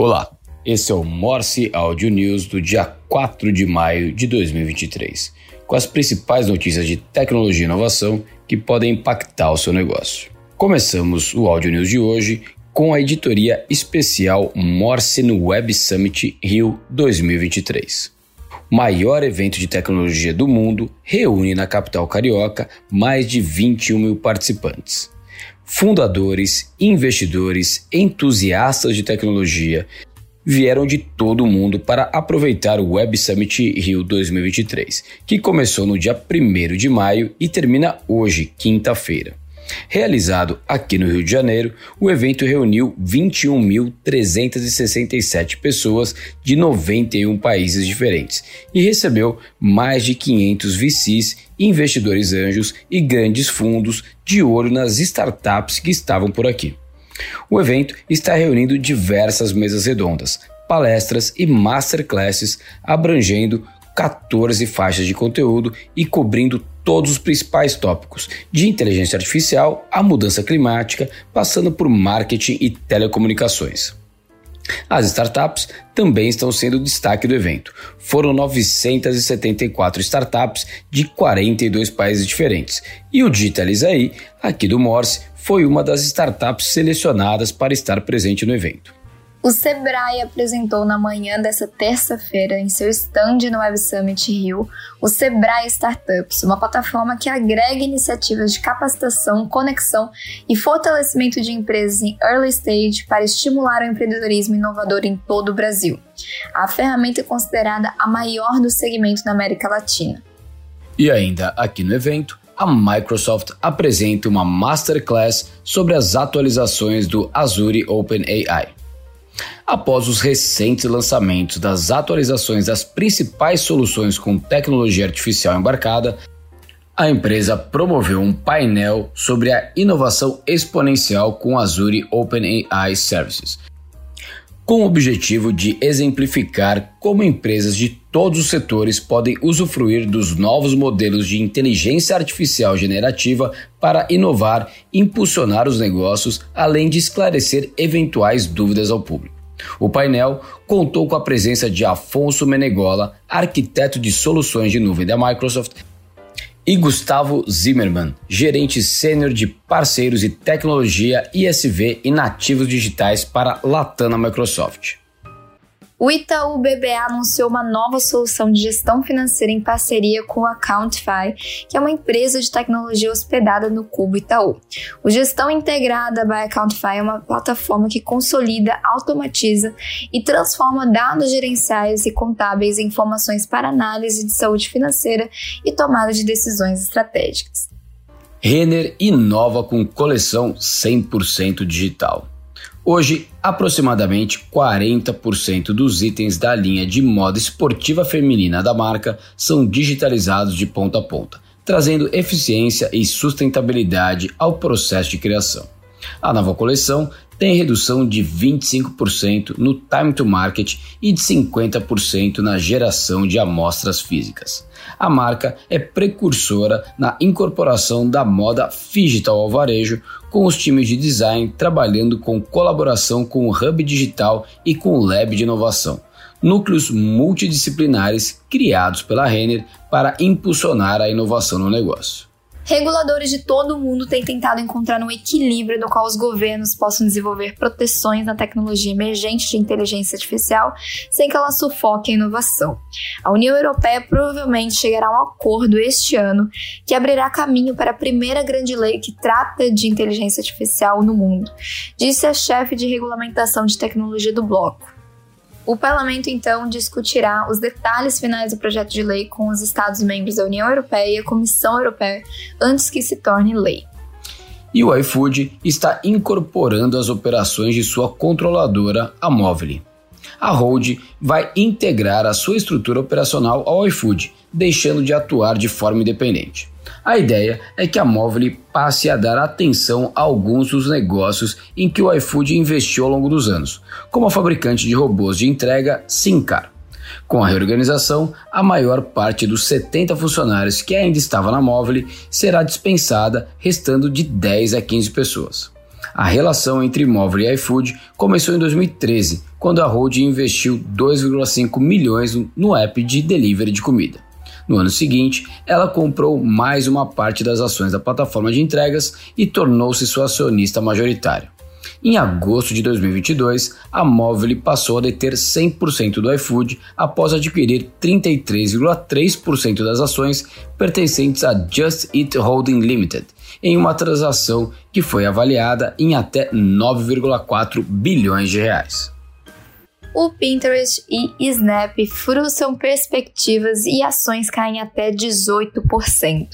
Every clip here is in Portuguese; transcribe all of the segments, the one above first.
Olá, esse é o Morse Audio News do dia 4 de maio de 2023, com as principais notícias de tecnologia e inovação que podem impactar o seu negócio. Começamos o Audio News de hoje com a editoria especial Morse no Web Summit Rio 2023. O maior evento de tecnologia do mundo reúne na capital carioca mais de 21 mil participantes fundadores, investidores, entusiastas de tecnologia vieram de todo o mundo para aproveitar o Web Summit Rio 2023, que começou no dia 1 de maio e termina hoje, quinta-feira. Realizado aqui no Rio de Janeiro, o evento reuniu 21.367 pessoas de 91 países diferentes e recebeu mais de 500 VCs, investidores anjos e grandes fundos de olho nas startups que estavam por aqui. O evento está reunindo diversas mesas redondas, palestras e masterclasses abrangendo 14 faixas de conteúdo e cobrindo todos os principais tópicos, de inteligência artificial à mudança climática, passando por marketing e telecomunicações. As startups também estão sendo destaque do evento. Foram 974 startups de 42 países diferentes. E o Digitalizaí, aqui do Morse, foi uma das startups selecionadas para estar presente no evento. O Sebrae apresentou na manhã dessa terça-feira, em seu stand no Web Summit Rio, o Sebrae Startups, uma plataforma que agrega iniciativas de capacitação, conexão e fortalecimento de empresas em early stage para estimular o empreendedorismo inovador em todo o Brasil. A ferramenta é considerada a maior do segmento na América Latina. E ainda aqui no evento, a Microsoft apresenta uma masterclass sobre as atualizações do Azure OpenAI. Após os recentes lançamentos das atualizações das principais soluções com tecnologia artificial embarcada, a empresa promoveu um painel sobre a inovação exponencial com Azure OpenAI Services, com o objetivo de exemplificar como empresas de todos os setores podem usufruir dos novos modelos de inteligência artificial generativa para inovar impulsionar os negócios, além de esclarecer eventuais dúvidas ao público. O painel contou com a presença de Afonso Menegola, arquiteto de soluções de nuvem da Microsoft, e Gustavo Zimmermann, gerente sênior de parceiros e tecnologia ISV e nativos digitais para Latam Microsoft. O Itaú BBA anunciou uma nova solução de gestão financeira em parceria com a Accountify, que é uma empresa de tecnologia hospedada no Cubo Itaú. O Gestão Integrada by Accountify é uma plataforma que consolida, automatiza e transforma dados gerenciais e contábeis em informações para análise de saúde financeira e tomada de decisões estratégicas. Renner inova com coleção 100% digital. Hoje, aproximadamente 40% dos itens da linha de moda esportiva feminina da marca são digitalizados de ponta a ponta, trazendo eficiência e sustentabilidade ao processo de criação. A nova coleção tem redução de 25% no time to market e de 50% na geração de amostras físicas. A marca é precursora na incorporação da moda digital ao varejo, com os times de design trabalhando com colaboração com o Hub Digital e com o Lab de Inovação, núcleos multidisciplinares criados pela Renner para impulsionar a inovação no negócio. Reguladores de todo o mundo têm tentado encontrar um equilíbrio no qual os governos possam desenvolver proteções na tecnologia emergente de inteligência artificial sem que ela sufoque a inovação. A União Europeia provavelmente chegará a um acordo este ano que abrirá caminho para a primeira grande lei que trata de inteligência artificial no mundo, disse a chefe de regulamentação de tecnologia do bloco. O parlamento então discutirá os detalhes finais do projeto de lei com os Estados-membros da União Europeia e a Comissão Europeia antes que se torne lei. E o iFood está incorporando as operações de sua controladora, a Movile. A Hold vai integrar a sua estrutura operacional ao iFood, deixando de atuar de forma independente. A ideia é que a Móvel passe a dar atenção a alguns dos negócios em que o iFood investiu ao longo dos anos, como a fabricante de robôs de entrega Sincar. Com a reorganização, a maior parte dos 70 funcionários que ainda estavam na Móvel será dispensada, restando de 10 a 15 pessoas. A relação entre Móvel e iFood começou em 2013, quando a holding investiu 2,5 milhões no app de delivery de comida. No ano seguinte, ela comprou mais uma parte das ações da plataforma de entregas e tornou-se sua acionista majoritária. Em agosto de 2022, a Móvel passou a deter 100% do iFood após adquirir 33,3% das ações pertencentes a Just Eat Holding Limited, em uma transação que foi avaliada em até 9,4 bilhões de reais o Pinterest e Snap frustram perspectivas e ações caem até 18%.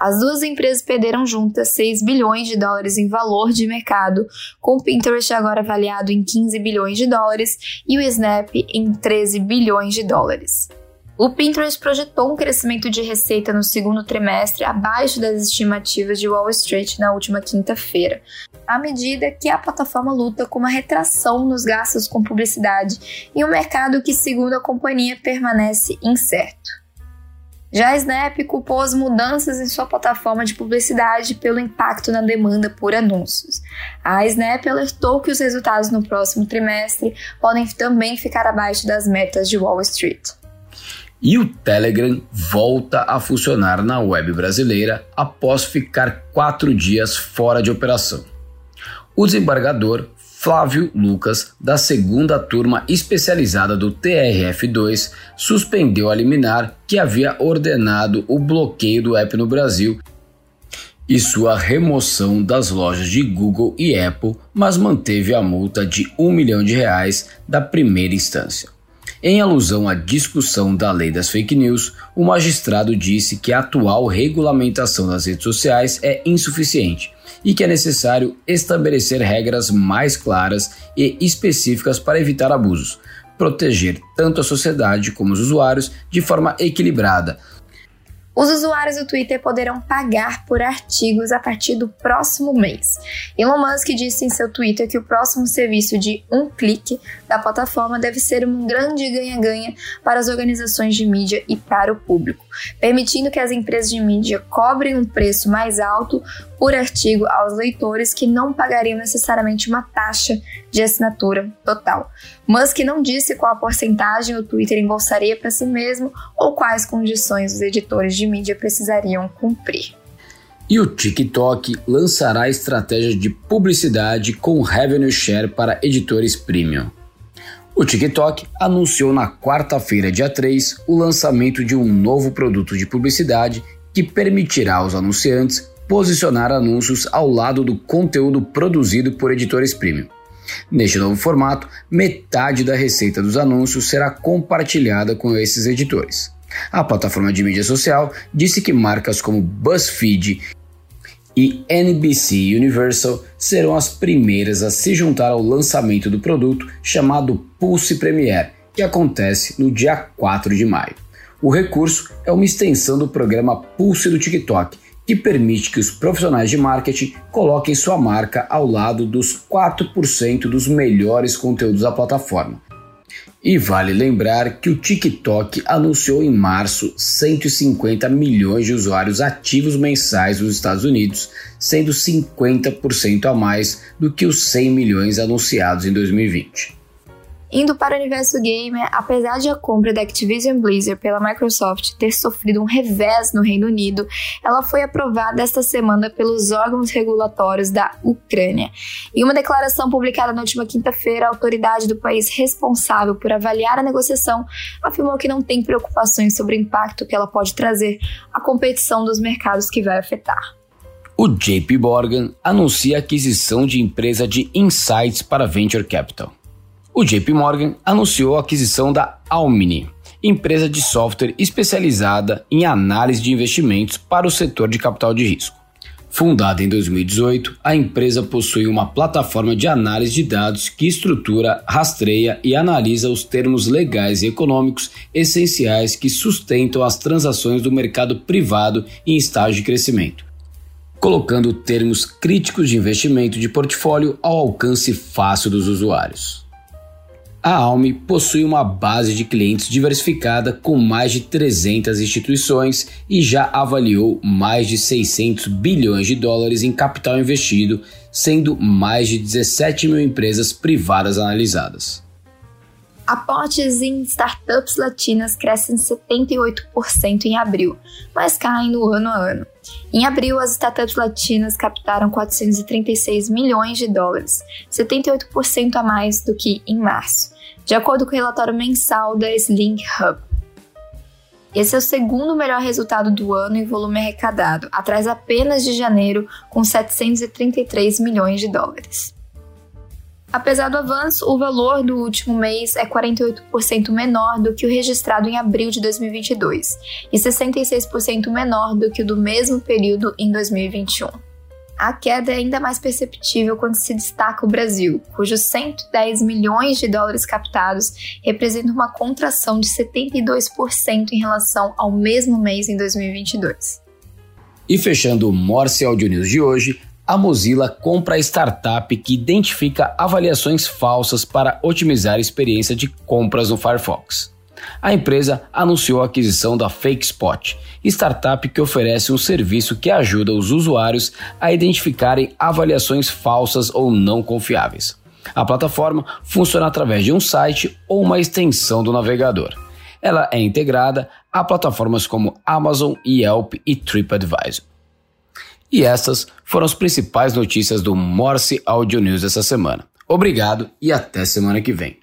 As duas empresas perderam juntas 6 bilhões de dólares em valor de mercado, com o Pinterest agora avaliado em 15 bilhões de dólares e o Snap em 13 bilhões de dólares. O Pinterest projetou um crescimento de receita no segundo trimestre abaixo das estimativas de Wall Street na última quinta-feira, à medida que a plataforma luta com uma retração nos gastos com publicidade em um mercado que, segundo a companhia, permanece incerto. Já a Snap culpou as mudanças em sua plataforma de publicidade pelo impacto na demanda por anúncios. A Snap alertou que os resultados no próximo trimestre podem também ficar abaixo das metas de Wall Street. E o Telegram volta a funcionar na web brasileira após ficar quatro dias fora de operação. O desembargador Flávio Lucas, da segunda turma especializada do TRF2, suspendeu a liminar que havia ordenado o bloqueio do app no Brasil e sua remoção das lojas de Google e Apple, mas manteve a multa de um milhão de reais da primeira instância. Em alusão à discussão da lei das fake news, o magistrado disse que a atual regulamentação das redes sociais é insuficiente e que é necessário estabelecer regras mais claras e específicas para evitar abusos, proteger tanto a sociedade como os usuários de forma equilibrada, os usuários do Twitter poderão pagar por artigos a partir do próximo mês. Elon Musk disse em seu Twitter que o próximo serviço de um clique da plataforma deve ser um grande ganha-ganha para as organizações de mídia e para o público, permitindo que as empresas de mídia cobrem um preço mais alto por artigo aos leitores que não pagariam necessariamente uma taxa de assinatura total. Musk não disse qual a porcentagem o Twitter embolsaria para si mesmo ou quais condições os editores de mídia precisariam cumprir. E o TikTok lançará estratégia de publicidade com revenue share para editores premium. O TikTok anunciou na quarta-feira, dia 3, o lançamento de um novo produto de publicidade que permitirá aos anunciantes posicionar anúncios ao lado do conteúdo produzido por editores premium. Neste novo formato, metade da receita dos anúncios será compartilhada com esses editores. A plataforma de mídia social disse que marcas como BuzzFeed e NBC Universal serão as primeiras a se juntar ao lançamento do produto chamado Pulse Premiere, que acontece no dia 4 de maio. O recurso é uma extensão do programa Pulse do TikTok, que permite que os profissionais de marketing coloquem sua marca ao lado dos 4% dos melhores conteúdos da plataforma. E vale lembrar que o TikTok anunciou em março 150 milhões de usuários ativos mensais nos Estados Unidos, sendo 50% a mais do que os 100 milhões anunciados em 2020. Indo para o universo gamer, apesar de a compra da Activision Blizzard pela Microsoft ter sofrido um revés no Reino Unido, ela foi aprovada esta semana pelos órgãos regulatórios da Ucrânia. Em uma declaração publicada na última quinta-feira, a autoridade do país responsável por avaliar a negociação afirmou que não tem preocupações sobre o impacto que ela pode trazer à competição dos mercados que vai afetar. O JP Morgan anuncia a aquisição de empresa de insights para Venture Capital. O JP Morgan anunciou a aquisição da Almini, empresa de software especializada em análise de investimentos para o setor de capital de risco. Fundada em 2018, a empresa possui uma plataforma de análise de dados que estrutura, rastreia e analisa os termos legais e econômicos essenciais que sustentam as transações do mercado privado em estágio de crescimento, colocando termos críticos de investimento de portfólio ao alcance fácil dos usuários. A Alme possui uma base de clientes diversificada com mais de 300 instituições e já avaliou mais de 600 bilhões de dólares em capital investido, sendo mais de 17 mil empresas privadas analisadas. Aportes em startups latinas crescem 78% em abril, mas caem no ano a ano. Em abril, as startups latinas captaram 436 milhões de dólares, 78% a mais do que em março, de acordo com o relatório mensal da Slink Hub. Esse é o segundo melhor resultado do ano em volume arrecadado, atrás apenas de janeiro, com 733 milhões de dólares. Apesar do avanço, o valor do último mês é 48% menor do que o registrado em abril de 2022 e 66% menor do que o do mesmo período em 2021. A queda é ainda mais perceptível quando se destaca o Brasil, cujos 110 milhões de dólares captados representam uma contração de 72% em relação ao mesmo mês em 2022. E fechando o Morse Audio News de hoje, a Mozilla compra a startup que identifica avaliações falsas para otimizar a experiência de compras no Firefox. A empresa anunciou a aquisição da FakeSpot, startup que oferece um serviço que ajuda os usuários a identificarem avaliações falsas ou não confiáveis. A plataforma funciona através de um site ou uma extensão do navegador. Ela é integrada a plataformas como Amazon, Yelp e TripAdvisor. E essas foram as principais notícias do Morse Audio News essa semana. Obrigado e até semana que vem.